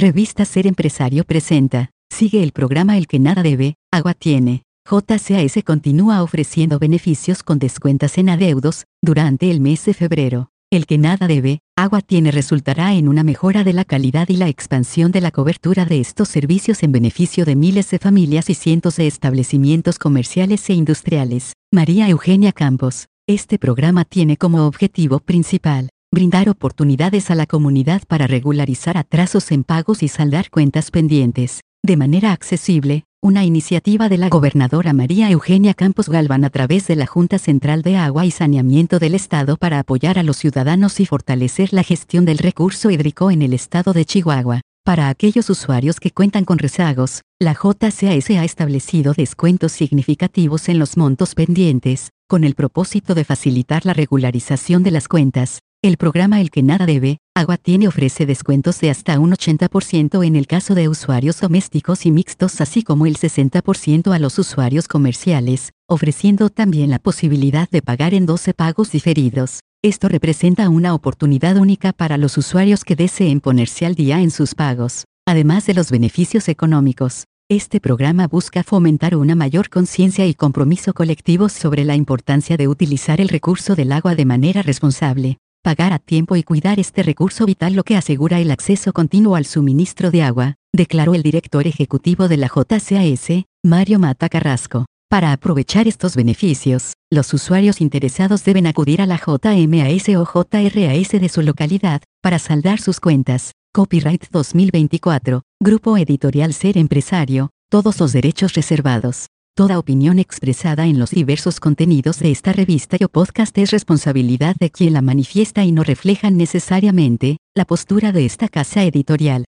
Revista Ser Empresario presenta, sigue el programa El que nada debe, agua tiene. JCAS continúa ofreciendo beneficios con descuentas en adeudos, durante el mes de febrero. El que nada debe, agua tiene resultará en una mejora de la calidad y la expansión de la cobertura de estos servicios en beneficio de miles de familias y cientos de establecimientos comerciales e industriales. María Eugenia Campos. Este programa tiene como objetivo principal brindar oportunidades a la comunidad para regularizar atrasos en pagos y saldar cuentas pendientes, de manera accesible, una iniciativa de la gobernadora María Eugenia Campos Galván a través de la Junta Central de Agua y Saneamiento del Estado para apoyar a los ciudadanos y fortalecer la gestión del recurso hídrico en el estado de Chihuahua. Para aquellos usuarios que cuentan con rezagos, la JCAS ha establecido descuentos significativos en los montos pendientes, con el propósito de facilitar la regularización de las cuentas, el programa El que nada debe, Agua tiene ofrece descuentos de hasta un 80% en el caso de usuarios domésticos y mixtos así como el 60% a los usuarios comerciales, ofreciendo también la posibilidad de pagar en 12 pagos diferidos. Esto representa una oportunidad única para los usuarios que deseen ponerse al día en sus pagos, además de los beneficios económicos. Este programa busca fomentar una mayor conciencia y compromiso colectivo sobre la importancia de utilizar el recurso del agua de manera responsable pagar a tiempo y cuidar este recurso vital lo que asegura el acceso continuo al suministro de agua, declaró el director ejecutivo de la JCAS, Mario Mata Carrasco. Para aprovechar estos beneficios, los usuarios interesados deben acudir a la JMAS o JRAS de su localidad, para saldar sus cuentas. Copyright 2024, Grupo Editorial Ser Empresario, todos los derechos reservados. Toda opinión expresada en los diversos contenidos de esta revista o podcast es responsabilidad de quien la manifiesta y no reflejan necesariamente la postura de esta casa editorial.